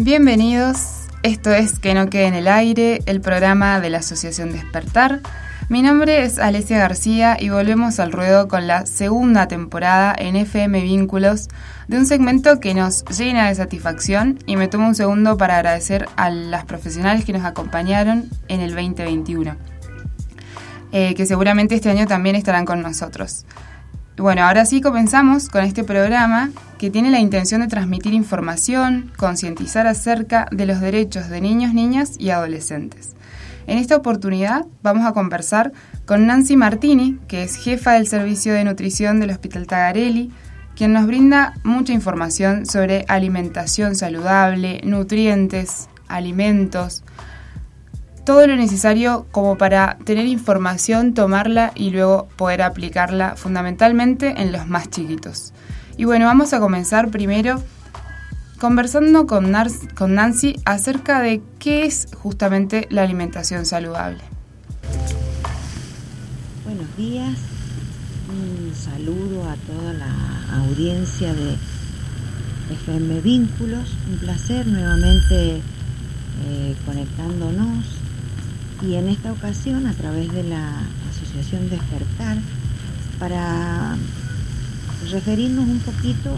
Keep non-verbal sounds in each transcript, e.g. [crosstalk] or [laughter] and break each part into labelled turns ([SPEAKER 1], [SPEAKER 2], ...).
[SPEAKER 1] Bienvenidos, esto es Que no quede en el aire, el programa de la Asociación Despertar. Mi nombre es Alesia García y volvemos al ruedo con la segunda temporada en FM Vínculos de un segmento que nos llena de satisfacción y me tomo un segundo para agradecer a las profesionales que nos acompañaron en el 2021, eh, que seguramente este año también estarán con nosotros. Bueno, ahora sí comenzamos con este programa que tiene la intención de transmitir información, concientizar acerca de los derechos de niños, niñas y adolescentes. En esta oportunidad vamos a conversar con Nancy Martini, que es jefa del Servicio de Nutrición del Hospital Tagarelli, quien nos brinda mucha información sobre alimentación saludable, nutrientes, alimentos, todo lo necesario como para tener información, tomarla y luego poder aplicarla fundamentalmente en los más chiquitos. Y bueno, vamos a comenzar primero conversando con, con Nancy acerca de qué es justamente la alimentación saludable.
[SPEAKER 2] Buenos días, un saludo a toda la audiencia de FM Vínculos, un placer nuevamente eh, conectándonos y en esta ocasión a través de la Asociación Despertar para referirnos un poquito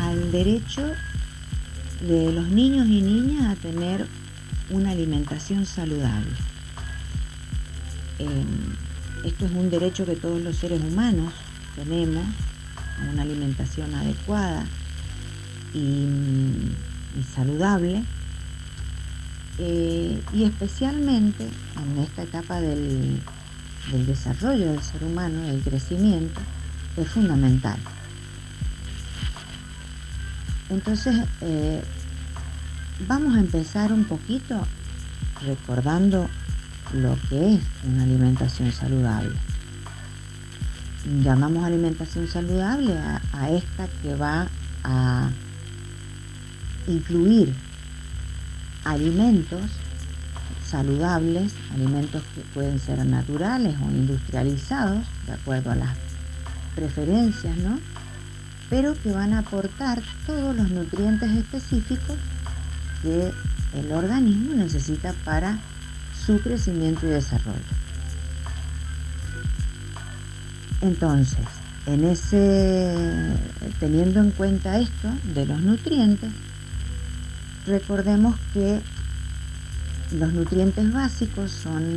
[SPEAKER 2] al derecho de los niños y niñas a tener una alimentación saludable. Em, esto es un derecho que todos los seres humanos tenemos a una alimentación adecuada y saludable eh, y especialmente en esta etapa del, desarrollo del ser humano, del crecimiento, es fundamental. Entonces, eh, vamos a empezar un poquito recordando lo que es una alimentación saludable. Llamamos alimentación saludable a esta que va a incluir alimentos saludables, alimentos que pueden ser naturales o industrializados, de acuerdo a las preferencias, ¿no? Pero que van a aportar todos los nutrientes específicos que el organismo necesita para su crecimiento y desarrollo. Entonces, en ese, teniendo en cuenta esto de los nutrientes, Recordemos que los nutrientes básicos son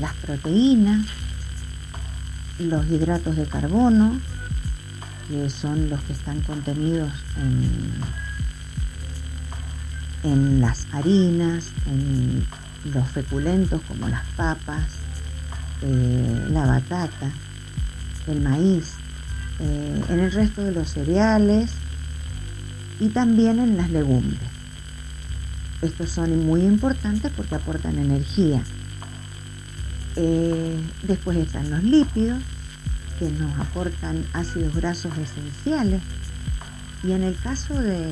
[SPEAKER 2] las proteínas, los hidratos de carbono, que son los que están contenidos en, las harinas, en los feculentos como las papas, eh, la batata, el maíz, eh, en el resto de los cereales y también en las legumbres. Estos son muy importantes porque aportan energía. Eh, después están los lípidos, que nos aportan ácidos grasos esenciales. Y en el caso de,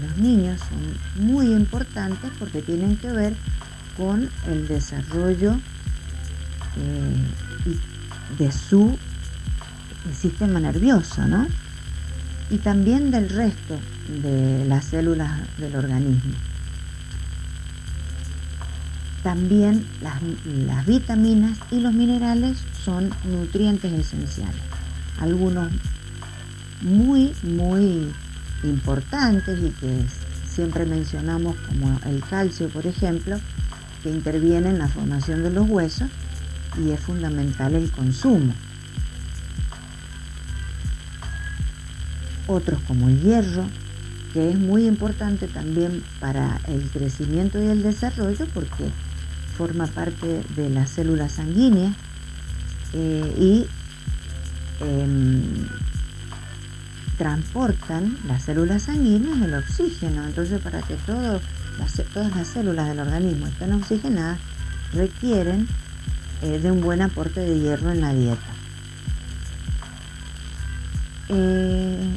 [SPEAKER 2] los niños son muy importantes porque tienen que ver con el desarrollo eh, de su sistema nervioso, ¿no? Y también del resto de las células del organismo. También las, vitaminas y los minerales son nutrientes esenciales. Algunos muy, muy importantes y que siempre mencionamos como el calcio, por ejemplo, que interviene en la formación de los huesos y es fundamental el consumo. Otros como el hierro, que es muy importante también para el crecimiento y el desarrollo porque forma parte de las células sanguíneas eh, y em, transportan las células sanguíneas el oxígeno. Entonces, para que todas las células del organismo estén oxigenadas, requieren eh, de un buen aporte de hierro en la dieta. Eh,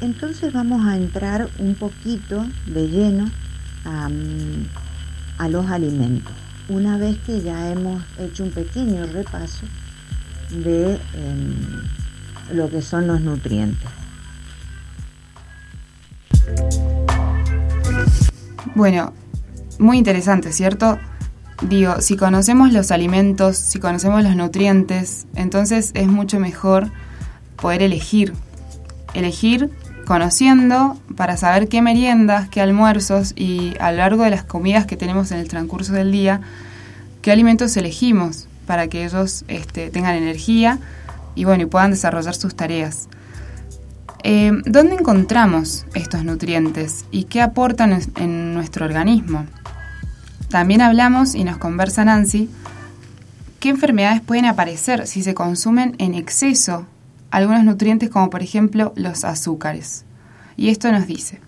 [SPEAKER 2] entonces vamos a entrar un poquito de lleno a a los alimentos. Una vez que ya hemos hecho un pequeño repaso de em, lo que son los nutrientes.
[SPEAKER 1] Bueno, muy interesante, ¿cierto? Digo, si conocemos los alimentos, si conocemos los nutrientes, entonces es mucho mejor poder elegir. Elegir conociendo para saber qué meriendas, qué almuerzos y a lo largo de las comidas que tenemos en el transcurso del día, qué alimentos elegimos para que ellos este, tengan energía y bueno y puedan desarrollar sus tareas. Eh, ¿Dónde encontramos estos nutrientes y qué aportan en nuestro organismo? También hablamos y nos conversa Nancy qué enfermedades pueden aparecer si se consumen en exceso algunos nutrientes como por ejemplo los azúcares. Y esto nos dice.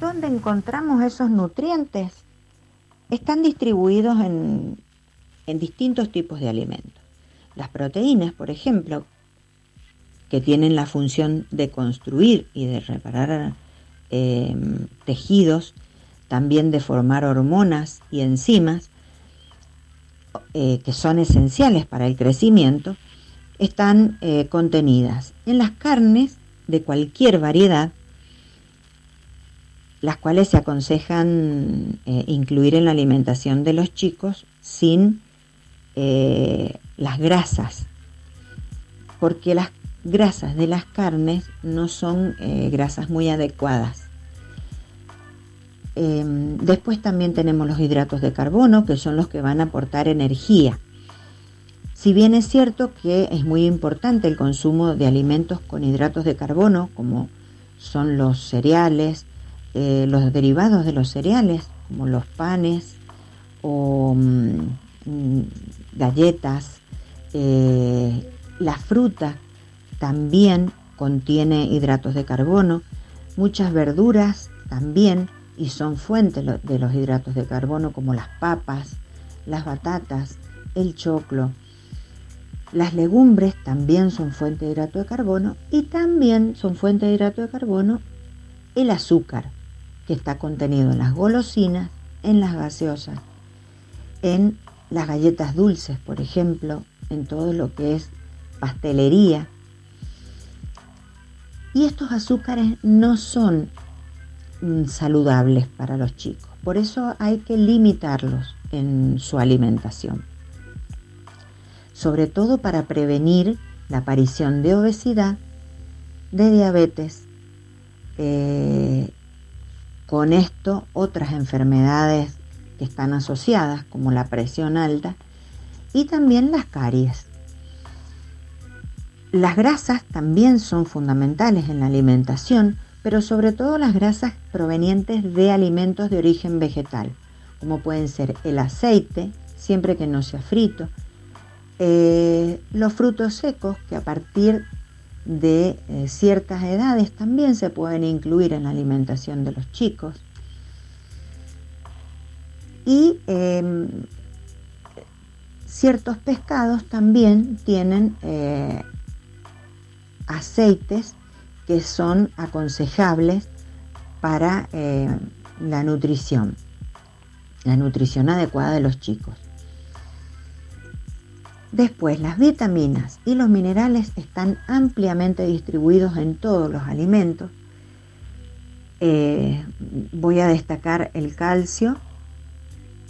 [SPEAKER 2] ¿Dónde encontramos esos nutrientes? Están distribuidos en, distintos tipos de alimentos. Las proteínas, por ejemplo, que tienen la función de construir y de reparar eh, tejidos, también de formar hormonas y enzimas, eh, que son esenciales para el crecimiento, están eh, contenidas. En las carnes de cualquier variedad, las cuales se aconsejan eh, incluir en la alimentación de los chicos sin eh, las grasas, porque las grasas de las carnes no son grasas muy adecuadas. Em, después también tenemos los hidratos de carbono, que son los que van a aportar energía si bien es cierto que es muy importante el consumo de alimentos con hidratos de carbono, como son los cereales, eh, los derivados de los cereales, como los panes o mm, galletas, eh, la fruta también contiene hidratos de carbono, muchas verduras también y son fuentes de los hidratos de carbono como las papas, las batatas, el choclo, las legumbres también son fuente de hidrato de carbono y también son fuente de hidrato de carbono el azúcar que está contenido en las golosinas, en las gaseosas, en las galletas dulces, por ejemplo, en todo lo que es pastelería. Y estos azúcares no son mm, saludables para los chicos, por eso hay que limitarlos en su alimentación sobre todo para prevenir la aparición de obesidad, de diabetes, eh, con esto otras enfermedades que están asociadas como la presión alta y también las caries. Las grasas también son fundamentales en la alimentación, pero sobre todo las grasas provenientes de alimentos de origen vegetal, como pueden ser el aceite, siempre que no sea frito, eh, los frutos secos, que a partir de eh, ciertas edades también se pueden incluir en la alimentación de los chicos. Y em, ciertos pescados también tienen eh, aceites que son aconsejables para la nutrición, la nutrición adecuada de los chicos. Después, las vitaminas y los minerales están ampliamente distribuidos en todos los alimentos. Eh, voy a destacar el calcio,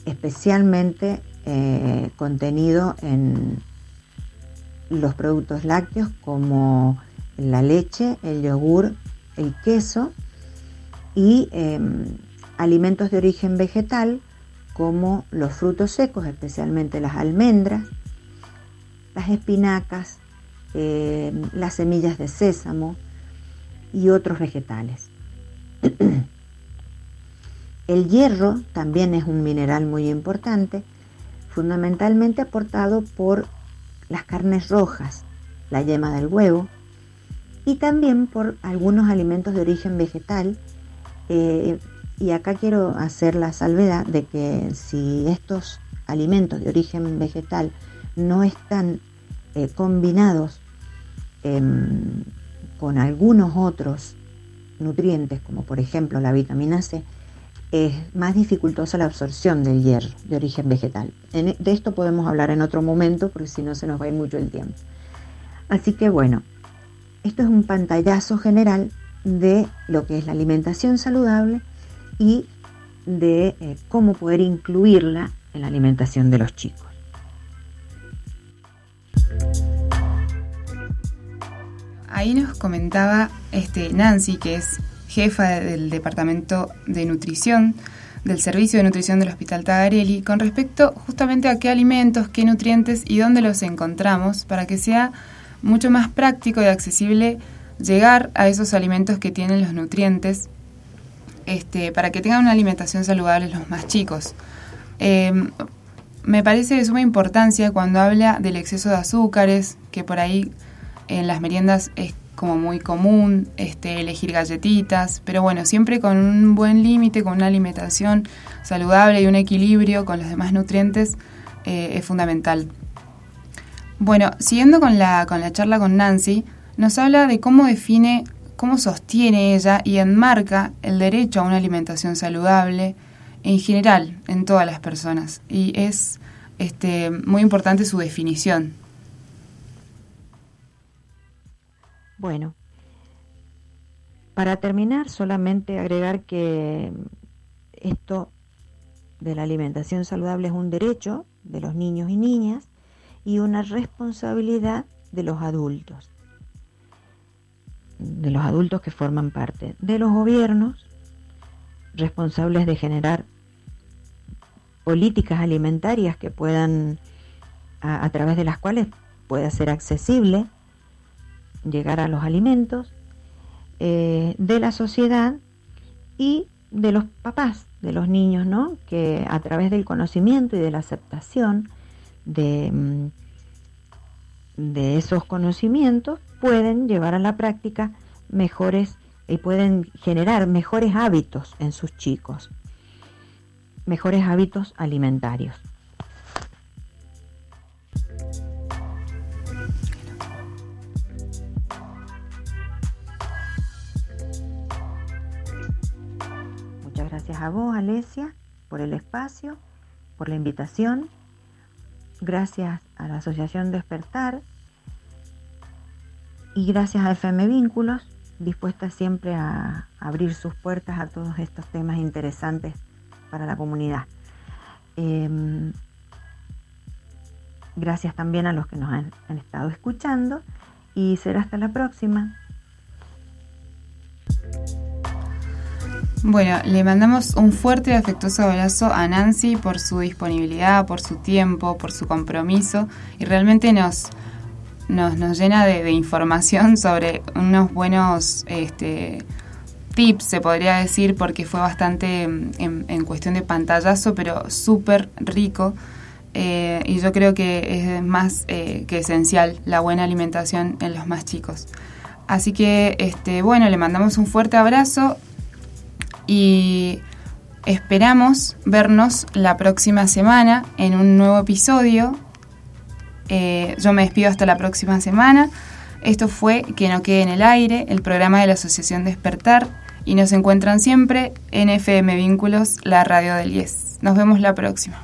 [SPEAKER 2] especialmente eh, contenido en los productos lácteos como la leche, el yogur, el queso y em, alimentos de origen vegetal como los frutos secos, especialmente las almendras, las espinacas, eh, las semillas de sésamo y otros vegetales. [clears throat] El hierro también es un mineral muy importante, fundamentalmente aportado por las carnes rojas, la yema del huevo y también por algunos alimentos de origen vegetal. Eh, y acá quiero hacer la salvedad de que si estos alimentos de origen vegetal no están eh, combinados em, con algunos otros nutrientes, como por ejemplo la vitamina C, es más dificultosa la absorción del hierro de origen vegetal. E, de esto podemos hablar en otro momento, porque si no se nos va a ir mucho el tiempo. Así que bueno, esto es un pantallazo general de lo que es la alimentación saludable y de eh, cómo poder incluirla en la alimentación de los chicos.
[SPEAKER 1] Ahí nos comentaba este, Nancy, que es jefa del Departamento de Nutrición del Servicio de Nutrición del Hospital Tagarelli, con respecto justamente a qué alimentos, qué nutrientes y dónde los encontramos, para que sea mucho más práctico y accesible llegar a esos alimentos que tienen los nutrientes, este, para que tengan una alimentación saludable los más chicos. Em, me parece de suma importancia cuando habla del exceso de azúcares, que por ahí en las meriendas es como muy común este, elegir galletitas, pero bueno, siempre con un buen límite, con una alimentación saludable y un equilibrio con los demás nutrientes eh, es fundamental. Bueno, siguiendo con la, con la charla con Nancy, nos habla de cómo define, cómo sostiene ella y enmarca el derecho a una alimentación saludable en general en todas las personas. Y es este, muy importante su definición.
[SPEAKER 2] Bueno, para terminar, solamente agregar que esto de la alimentación saludable es un derecho de los niños y niñas y una responsabilidad de los adultos, de los adultos que forman parte de los gobiernos, responsables de generar políticas alimentarias que puedan, a, través de las cuales pueda ser accesible llegar a los alimentos, eh, de la sociedad y de los papás, de los niños, ¿no? Que a través del conocimiento y de la aceptación de, mm, de esos conocimientos pueden llevar a la práctica mejores y pueden generar mejores hábitos en sus chicos, mejores hábitos alimentarios. Gracias a vos, Alesia, por el espacio, por la invitación. Gracias a la Asociación Despertar y gracias a FM Vínculos, dispuesta siempre a abrir sus puertas a todos estos temas interesantes para la comunidad. Em, gracias también a los que nos han estado escuchando y será hasta la próxima.
[SPEAKER 1] Bueno, le mandamos un fuerte y afectuoso abrazo a Nancy por su disponibilidad, por su tiempo, por su compromiso y realmente nos, nos, nos llena de, información sobre unos buenos este, tips, se podría decir, porque fue bastante en, cuestión de pantallazo, pero súper rico. Eh, y yo creo que es más eh, que esencial la buena alimentación en los más chicos. Así que, este, bueno, le mandamos un fuerte abrazo y esperamos vernos la próxima semana en un nuevo episodio. Eh, yo me despido hasta la próxima semana. Esto fue Que no quede en el aire, el programa de la Asociación Despertar, y nos encuentran siempre en FM Vínculos, la radio del IES. Nos vemos la próxima.